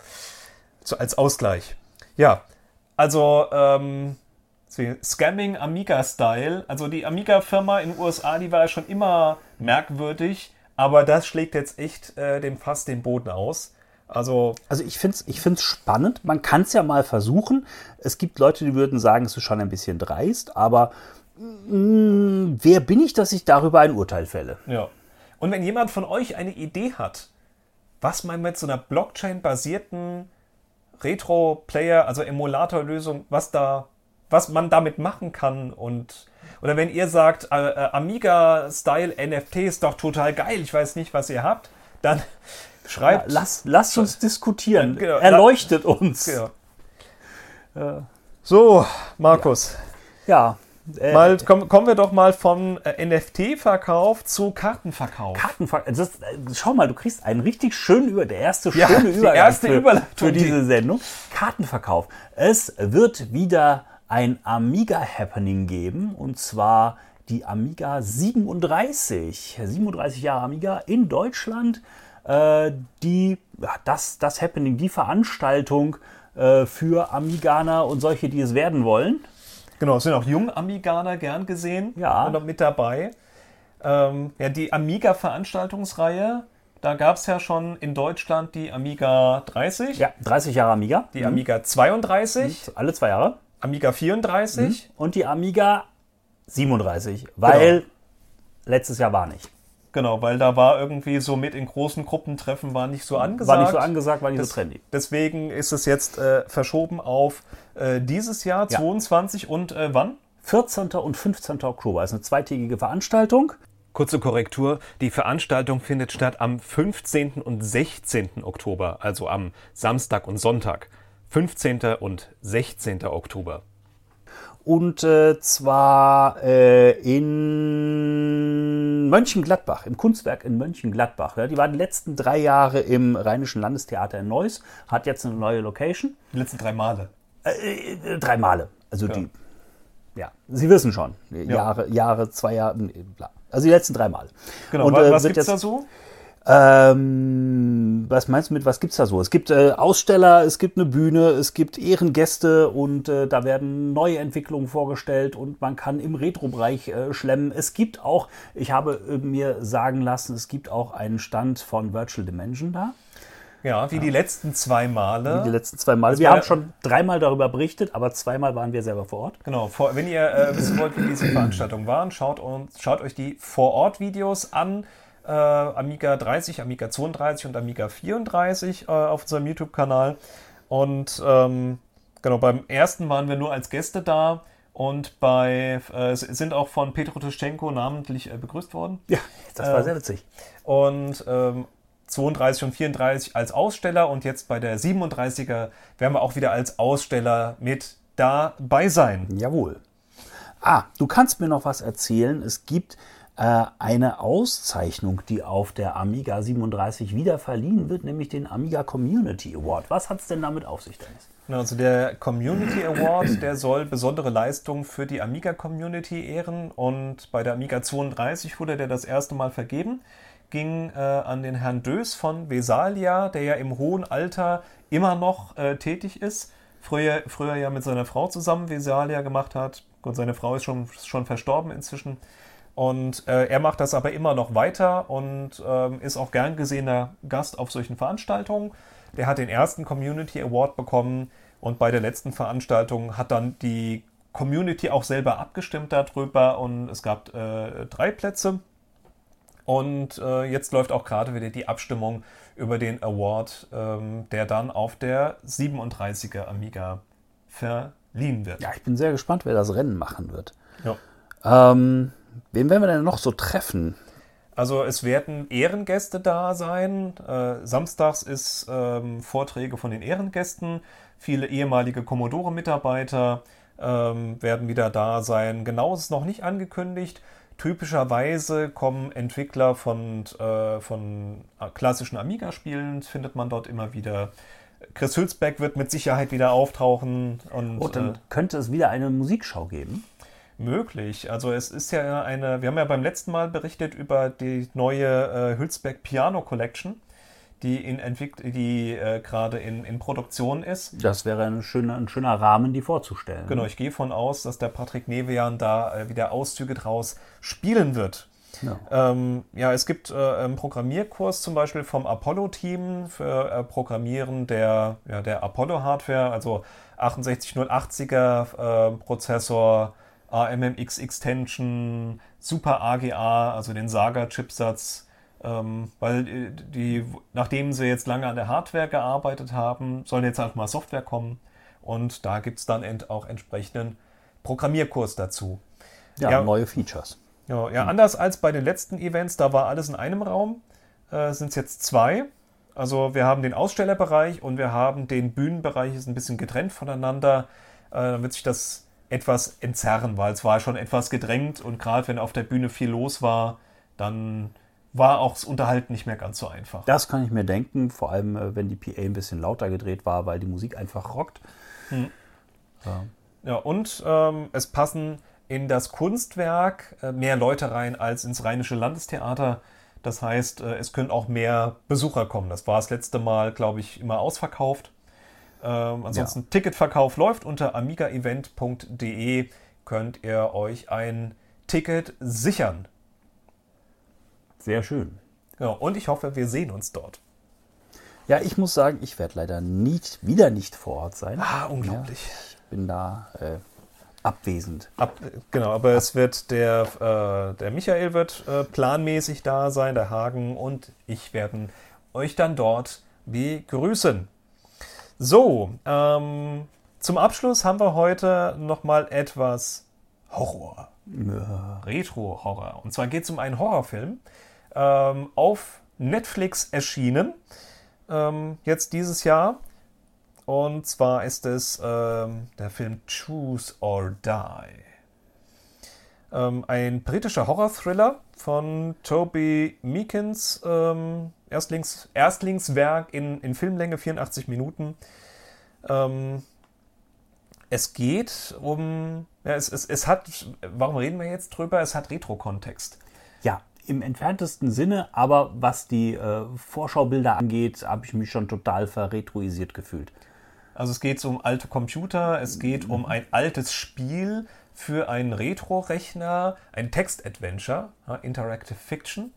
A: So, als Ausgleich. Ja, also ähm, Scamming Amiga-Style. Also die Amiga-Firma in den USA, die war ja schon immer merkwürdig, aber das schlägt jetzt echt äh, dem Fass den Boden aus. Also
B: Also ich finde es ich find's spannend. Man kann es ja mal versuchen. Es gibt Leute, die würden sagen, es ist schon ein bisschen dreist, aber mh, wer bin ich, dass ich darüber ein Urteil fälle?
A: Ja. Und wenn jemand von euch eine Idee hat, was man mit so einer Blockchain-basierten Retro-Player, also Emulator-Lösung, was da, was man damit machen kann und oder wenn ihr sagt, äh, äh, Amiga-Style NFT ist doch total geil, ich weiß nicht, was ihr habt, dann schreibt.
B: Lass, lasst uns diskutieren.
A: Genau.
B: Erleuchtet uns.
A: Ja. So, Markus,
B: Ja. äh,
A: mal, komm, kommen wir doch mal vom äh, NFT-Verkauf zu Kartenverkauf.
B: Kartenver das, äh, schau mal, du kriegst einen richtig schönen über der erste
A: Ja,
B: schöne
A: die
B: Übergang
A: erste
B: für,
A: Überleitung,
B: für
A: die-
B: diese Sendung. Kartenverkauf. Es wird wieder ein Amiga Happening geben und zwar die Amiga 37. 37 Jahre Amiga in Deutschland. Äh, die, das, das Happening, die Veranstaltung äh, für Amiganer und solche, die es werden wollen.
A: Genau, es sind auch Jung-Amiganer gern gesehen
B: Ja.
A: und mit dabei. Ähm, ja, die Amiga-Veranstaltungsreihe, da gab es ja schon in Deutschland die Amiga 30,
B: Ja, 30 Jahre Amiga.
A: die Amiga 32,
B: Alle zwei Jahre.
A: Amiga 34.
B: und die Amiga 37, weil letztes Jahr war nicht.
A: Genau, weil da war irgendwie so mit in großen Gruppentreffen war nicht so angesagt.
B: War nicht so angesagt, war nicht
A: Das-
B: so trendy.
A: Deswegen ist es jetzt äh, verschoben auf äh, dieses Jahr,
B: Ja.
A: 22 und äh, wann?
B: 14. und 15. Oktober ist eine zweitägige Veranstaltung.
A: Kurze Korrektur, die Veranstaltung findet statt am 15. und 16. Oktober, also am Samstag und Sonntag. 15. und 16. Oktober.
B: Und äh, zwar äh, in Mönchengladbach, im Kunstwerk in Mönchengladbach. Ja, die waren die letzten drei Jahre im Rheinischen Landestheater in Neuss, hat jetzt eine neue Location.
A: Die letzten drei Male.
B: Äh, drei Male. Also die, ja, Sie wissen schon. Jahre, Jahre, zwei Jahre, bla. Also die letzten drei Male.
A: Genau,
B: Und, äh,
A: was
B: wird
A: gibt's
B: jetzt-
A: da so?
B: Ähm, was meinst du mit, was gibt's da so? Es gibt äh, Aussteller, es gibt eine Bühne, es gibt Ehrengäste und äh, da werden neue Entwicklungen vorgestellt und man kann im Retro-Bereich äh, schlemmen. Es gibt auch, ich habe äh, mir sagen lassen, es gibt auch einen Stand von Virtual Dimension da.
A: Ja, wie die letzten zwei Male.
B: Die letzten zwei Mal. Wir
A: war-
B: haben schon dreimal darüber berichtet, aber zweimal waren wir selber vor Ort.
A: Genau, wenn ihr äh, wissen wollt, wie diese Veranstaltungen waren, schaut, uns, schaut euch die Vor-Ort-Videos an. Äh, Amiga 30, Amiga 32 und Amiga 34 äh, auf unserem YouTube-Kanal. Und ähm, genau, beim ersten waren wir nur als Gäste da und bei äh, sind auch von Petro Tuschenko namentlich äh, begrüßt worden.
B: Ja, das war sehr witzig.
A: Und ähm, 32 und 34 als Aussteller und jetzt bei der 37er werden wir auch wieder als Aussteller mit dabei sein.
B: Jawohl. Ah, du kannst mir noch was erzählen. Es gibt äh, eine Auszeichnung, die auf der Amiga 37 wieder verliehen wird, nämlich den Amiga Community Award. Was hat es denn damit auf sich, Dennis?
A: Also der Community Award, der soll besondere Leistungen für die Amiga Community ehren und bei der Amiga 32 wurde der das erste Mal vergeben, ging äh, an den Herrn Dös von Vesalia, der ja im hohen Alter immer noch äh, tätig ist. Früher, früher ja mit seiner Frau zusammen Vesalia gemacht hat. Gut, seine Frau ist schon, schon verstorben inzwischen. Und äh, er macht das aber immer noch weiter und ähm, ist auch gern gesehener Gast auf solchen Veranstaltungen. Der hat den ersten Community Award bekommen und bei der letzten Veranstaltung hat dann die Community auch selber abgestimmt darüber und es gab äh, drei Plätze. Und äh, jetzt läuft auch gerade wieder die Abstimmung über den Award, ähm, der dann auf der 37er Amiga verliehen wird.
B: Ja, ich bin sehr gespannt, wer das Rennen machen wird.
A: Ja.
B: Ähm, wen werden wir denn noch so treffen?
A: Also es werden Ehrengäste da sein. Äh, samstags ist ähm, Vorträge von den Ehrengästen. Viele ehemalige Commodore-Mitarbeiter ähm, werden wieder da sein. Genau ist es noch nicht angekündigt. Typischerweise kommen Entwickler von, äh, von klassischen Amiga-Spielen, findet man dort immer wieder. Chris Hülsbeck wird mit Sicherheit wieder auftauchen. Und,
B: Oh, dann
A: äh,
B: könnte es wieder eine Musikschau geben.
A: Möglich. Also es ist ja eine, wir haben ja beim letzten Mal berichtet über die neue äh, Hülsbeck Piano Collection, die in Entwick die äh, gerade in, in Produktion ist.
B: Das wäre ein schöner, ein schöner Rahmen, die vorzustellen.
A: Genau, ich gehe von aus, dass der Patrick Nevian da äh, wieder Auszüge draus spielen wird.
B: Ja.
A: Ähm, ja, es gibt äh, einen Programmierkurs zum Beispiel vom Apollo-Team für äh, Programmieren der, ja, der Apollo-Hardware, also 68080er äh, Prozessor, AMMX Extension, Super AGA, also den Saga-Chipsatz, ähm, weil äh, die, nachdem sie jetzt lange an der Hardware gearbeitet haben, soll jetzt halt mal Software kommen und da gibt es dann ent auch entsprechenden Programmierkurs dazu.
B: Ja,
A: Ja.
B: neue Features.
A: Ja, ja, anders als bei den letzten Events, da war alles in einem Raum, äh, sind es jetzt zwei. Also wir haben den Ausstellerbereich und wir haben den Bühnenbereich, ist ein bisschen getrennt voneinander. Äh, dann wird sich das etwas entzerren, weil es war schon etwas gedrängt und gerade wenn auf der Bühne viel los war, dann war auch das Unterhalten nicht mehr ganz so einfach.
B: Das kann ich mir denken, vor allem äh, wenn die PA ein bisschen lauter gedreht war, weil die Musik einfach rockt.
A: Ja, und ähm, es passen in das Kunstwerk äh, mehr Leute rein als ins Rheinische Landestheater. Das heißt, äh, es können auch mehr Besucher kommen. Das war das letzte Mal, glaube ich, immer ausverkauft. Ähm, ansonsten Ticketverkauf läuft unter amigaevent.de könnt ihr euch ein Ticket sichern.
B: Sehr schön.
A: Ja, und ich hoffe, wir sehen uns dort.
B: Ja, ich muss sagen, ich werde leider nicht, wieder nicht vor Ort sein.
A: Ah, unglaublich.
B: Ich bin da äh, abwesend.
A: Ab, genau, aber es wird der, äh, der Michael wird äh, planmäßig da sein, der Hagen und ich werden euch dann dort begrüßen. So, ähm, zum Abschluss haben wir heute nochmal etwas Horror. Retro-Horror. Und zwar geht es um einen Horrorfilm ähm, auf Netflix erschienen, ähm, jetzt dieses Jahr. Und zwar ist es ähm, der Film Choose or Die. Ähm, ein britischer Horror-Thriller von Toby Meekins. Ähm, Erstlings, Erstlingswerk in, in Filmlänge, 84 Minuten. Ähm, es geht um. Ja, es, es, es hat. Warum reden wir jetzt drüber? Es hat Retro-Kontext.
B: Ja, im entferntesten Sinne, aber was die äh, Vorschaubilder angeht, habe ich mich schon total verretroisiert gefühlt.
A: Also es geht um alte Computer, es geht um ein altes Spiel für einen Retro-Rechner, ein Text-Adventure, ja, Interactive Fiction.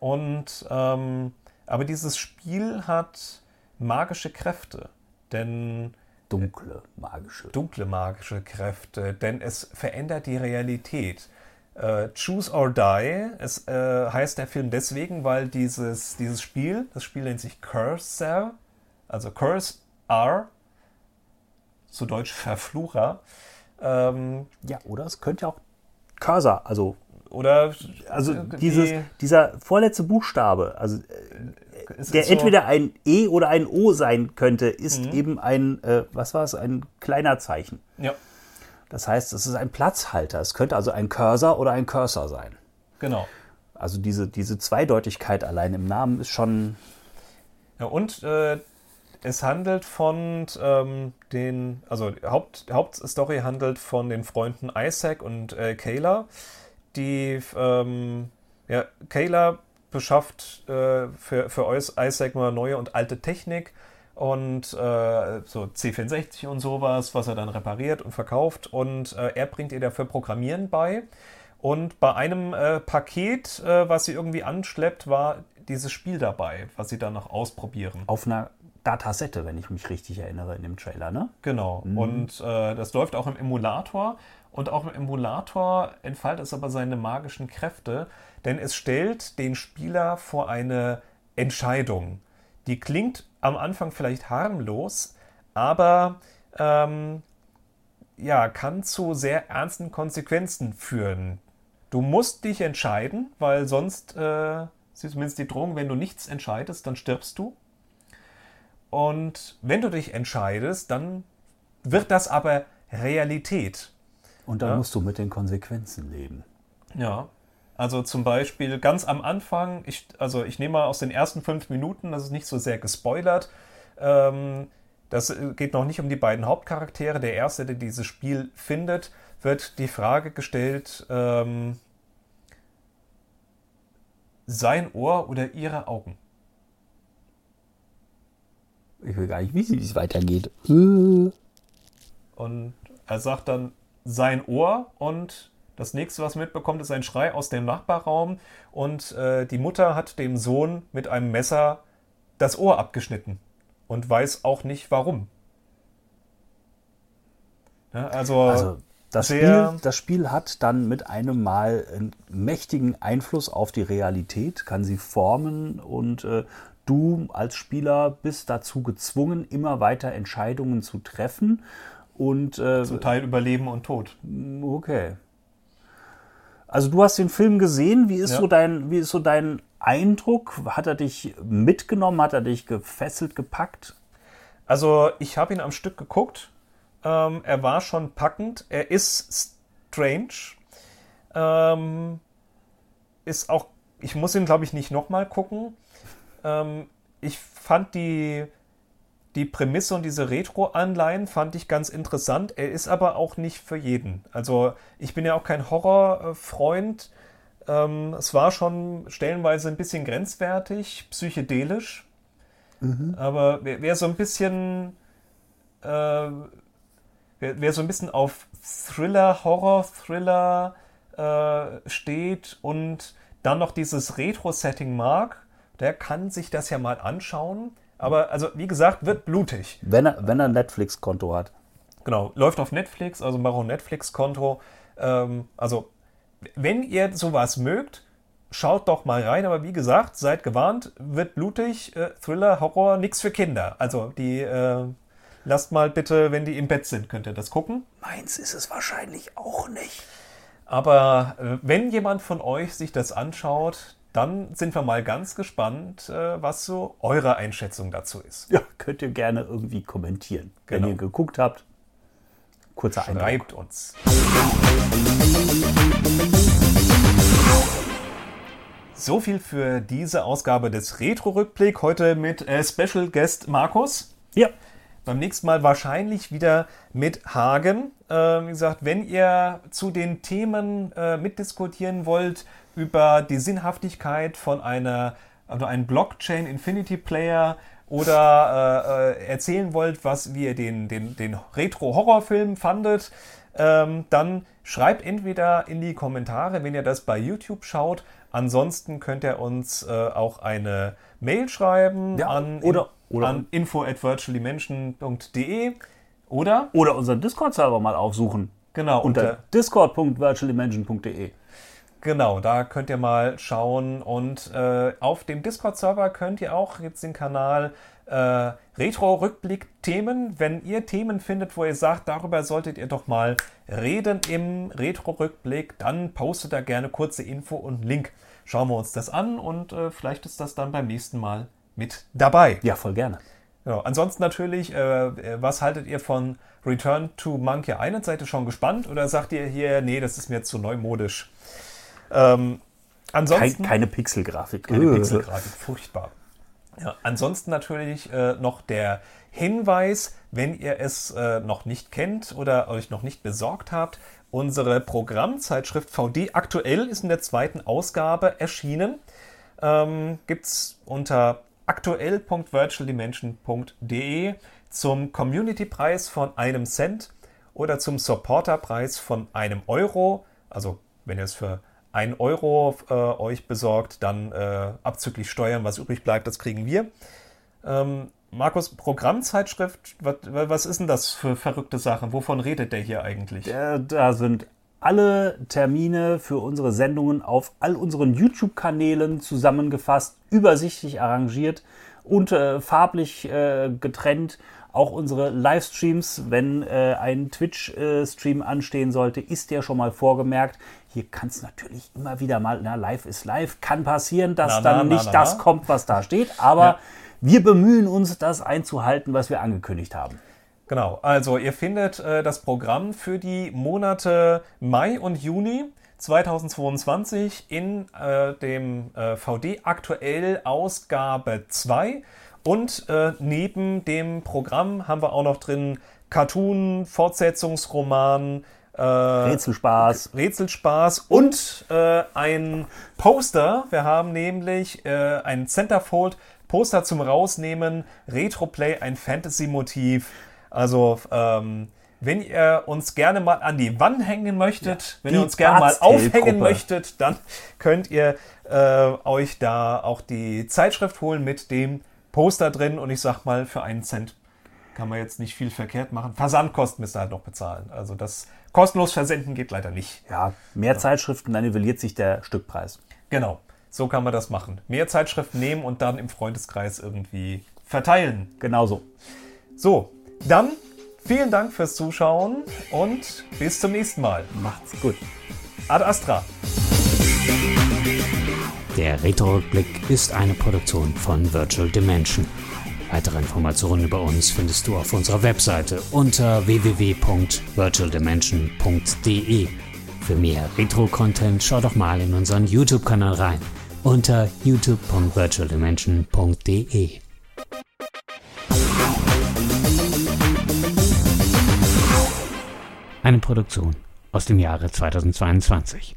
A: Und ähm, aber dieses Spiel hat magische Kräfte, denn
B: Dunkle, magische.
A: dunkle magische Kräfte, denn es verändert die Realität. Äh, Choose or Die, es äh, heißt der Film deswegen, weil dieses, dieses Spiel, das Spiel nennt sich Cursor, also Curse R, zu Deutsch Verflucher, ähm,
B: Ja, oder es könnte auch Cursor, also,
A: oder
B: also
A: die-
B: dieses, dieser vorletzte Buchstabe, also
A: es
B: der
A: ist so-
B: entweder ein E oder ein O sein könnte, ist eben ein, äh, was war es, ein kleiner Zeichen.
A: ja,
B: Das heißt, es ist ein Platzhalter. Es könnte also ein Cursor oder ein Cursor sein.
A: genau.
B: Also diese, diese Zweideutigkeit allein im Namen ist schon
A: Ja, und äh, es handelt von ähm, den, also Haupt, Hauptstory handelt von den Freunden Isaac und äh, Kayla. Die, ähm, ja, Kayla beschafft äh, für, für Isaac mal neue und alte Technik und äh, so C64 und sowas, was er dann repariert und verkauft und äh, er bringt ihr dafür Programmieren bei. Und bei einem äh, Paket, äh, was sie irgendwie anschleppt, war dieses Spiel dabei, was sie dann noch ausprobieren.
B: Auf einer Datasette, wenn ich mich richtig erinnere, in dem Trailer, ne?
A: Genau. Mhm. Und äh, das läuft auch im Emulator. Und auch im Emulator entfaltet es aber seine magischen Kräfte, denn es stellt den Spieler vor eine Entscheidung. Die klingt am Anfang vielleicht harmlos, aber ähm, ja, kann zu sehr ernsten Konsequenzen führen. Du musst dich entscheiden, weil sonst, äh, zumindest die Drohung, wenn du nichts entscheidest, dann stirbst du. Und wenn du dich entscheidest, dann wird das aber Realität.
B: Und dann ja? musst du mit den Konsequenzen leben.
A: Ja. Also zum Beispiel ganz am Anfang, ich, also ich nehme mal aus den ersten fünf Minuten, das ist nicht so sehr gespoilert. Ähm, das geht noch nicht um die beiden Hauptcharaktere. Der erste, der dieses Spiel findet, wird die Frage gestellt: ähm, sein Ohr oder ihre Augen?
B: Ich will gar nicht wissen, wie es weitergeht. Und
A: er sagt dann sein Ohr und das nächste, was mitbekommt, ist ein Schrei aus dem Nachbarraum und äh, die Mutter hat dem Sohn mit einem Messer das Ohr abgeschnitten und weiß auch nicht warum.
B: Ja, also, also das, Spiel, das Spiel hat dann mit einem Mal einen mächtigen Einfluss auf die Realität, kann sie formen und äh, du als Spieler bist dazu gezwungen, immer weiter Entscheidungen zu treffen. Und,
A: äh, Zum Teil über Leben und Tod.
B: Okay. Also du hast den Film gesehen. Wie ist, ja. so, dein, wie ist so dein Eindruck? Hat er dich mitgenommen? Hat er dich gefesselt, gepackt?
A: Also ich habe ihn am Stück geguckt. Ähm, er war schon packend. Er ist strange. Ähm, ist auch, ich muss ihn glaube ich nicht nochmal gucken. Ähm, ich fand die, die Prämisse und diese Retro-Anleihen fand ich ganz interessant. Er ist aber auch nicht für jeden. Also ich bin ja auch kein Horrorfreund. Ähm, es war schon stellenweise ein bisschen grenzwertig, psychedelisch. Mhm. Aber wer, wer, so ein bisschen äh, wer, wer, so ein bisschen auf Thriller, Horror-Thriller äh, steht und dann noch dieses Retro-Setting mag, der kann sich das ja mal anschauen. Aber also, wie gesagt, wird blutig.
B: Wenn er, wenn er ein Netflix-Konto hat.
A: Genau, läuft auf Netflix, also mach ein Netflix-Konto. Ähm, also, wenn ihr sowas mögt, schaut doch mal rein. Aber wie gesagt, seid gewarnt, wird blutig. Äh, Thriller, Horror, nichts für Kinder. Also, die äh, lasst mal bitte, wenn die im Bett sind, könnt ihr das gucken.
B: Meins ist es wahrscheinlich auch nicht.
A: Aber äh, wenn jemand von euch sich das anschaut, dann sind wir mal ganz gespannt, äh, was so eure Einschätzung dazu ist.
B: Ja, könnt ihr gerne irgendwie kommentieren. Genau. Wenn ihr geguckt habt, kurzer
A: Schreibt Eindruck. uns. So viel für diese Ausgabe des Retro-Rückblick. Heute mit äh, Special Guest Markus.
B: Ja.
A: Beim nächsten Mal wahrscheinlich wieder mit Hagen. Äh, wie gesagt, wenn ihr zu den Themen äh, mitdiskutieren wollt, über die Sinnhaftigkeit von einer, also einem Blockchain Infinity Player oder äh, äh, erzählen wollt, was wie ihr den, den, den Retro-Horrorfilm fandet, ähm, dann schreibt entweder in die Kommentare, wenn ihr das bei YouTube schaut. Ansonsten könnt ihr uns äh, auch eine Mail schreiben
B: ja,
A: an,
B: oder, oder
A: an info at virtuallymension.de oder
B: oder unseren Discord-Server mal aufsuchen.
A: Genau.
B: Unter, unter discord.virtuallymension.de.
A: Genau, da könnt ihr mal schauen. Und äh, auf dem Discord-Server könnt ihr auch jetzt den Kanal äh, Retro-Rückblick-Themen, wenn ihr Themen findet, wo ihr sagt, darüber solltet ihr doch mal reden im Retro-Rückblick, dann postet da gerne kurze Info und Link. Schauen wir uns das an und äh, vielleicht ist das dann beim nächsten Mal mit dabei.
B: Ja, voll gerne.
A: Ja, ansonsten natürlich, äh, was haltet ihr von Return to Monkey Island? Seid ihr schon gespannt oder sagt ihr hier, nee, das ist mir zu neumodisch? Ähm, ansonsten.
B: Kein, keine Pixelgrafik.
A: Keine Pixelgrafik, furchtbar. Ja, ansonsten natürlich äh, noch der Hinweis, wenn ihr es äh, noch nicht kennt oder euch noch nicht besorgt habt, unsere Programmzeitschrift VD aktuell ist in der zweiten Ausgabe erschienen. Ähm, Gibt es unter aktuell.virtualdimension.de zum Community-Preis von einem Cent oder zum Supporter-Preis von einem Euro. Also wenn ihr es für 1 Euro äh, euch besorgt, dann äh, abzüglich Steuern, was übrig bleibt, das kriegen wir. Ähm, Markus, Programmzeitschrift, was, was ist denn das für verrückte Sachen? Wovon redet der hier eigentlich?
B: Da, da sind alle Termine für unsere Sendungen auf all unseren YouTube-Kanälen zusammengefasst, übersichtlich arrangiert und äh, farblich äh, getrennt. Auch unsere Livestreams, wenn äh, ein Twitch-Stream anstehen sollte, ist der schon mal vorgemerkt. Hier kann es natürlich immer wieder mal, na, live ist live, kann passieren, dass
A: Na, na,
B: dann nicht das kommt, was da steht. Aber
A: Ja.
B: wir bemühen uns, das einzuhalten, was wir angekündigt haben.
A: Genau, also ihr findet äh, das Programm für die Monate Mai und Juni 2022 in äh, dem äh, VD aktuell Ausgabe 2 und äh, neben dem Programm haben wir auch noch drin Cartoon, Fortsetzungsroman, äh,
B: Rätselspaß.
A: Rätselspaß und äh, ein Poster. Wir haben nämlich äh, ein Centerfold Poster zum Rausnehmen, Retroplay, ein Fantasy-Motiv. Also, ähm, wenn ihr uns gerne mal an die Wand hängen möchtet, wenn
B: die
A: ihr uns gerne mal aufhängen möchtet, dann könnt ihr äh, euch da auch die Zeitschrift holen mit dem Poster drin. Und ich sag mal, für einen Cent kann man jetzt nicht viel verkehrt machen. Versandkosten müsst ihr halt noch bezahlen. Also das kostenlos versenden geht leider nicht.
B: Ja, mehr Zeitschriften, dann nivelliert sich der Stückpreis.
A: Genau, so kann man das machen. Mehr Zeitschriften nehmen und dann im Freundeskreis irgendwie verteilen.
B: Genauso.
A: So, dann vielen Dank fürs Zuschauen und bis zum nächsten Mal.
B: Macht's gut.
A: Ad Astra.
C: Der Retro-Rückblick ist eine Produktion von Virtual Dimension. Weitere Informationen über uns findest du auf unserer Webseite unter www.virtualdimension.de. Für mehr Retro-Content schau doch mal in unseren YouTube-Kanal rein unter youtube.virtualdimension.de. Eine Produktion aus dem Jahre 2022.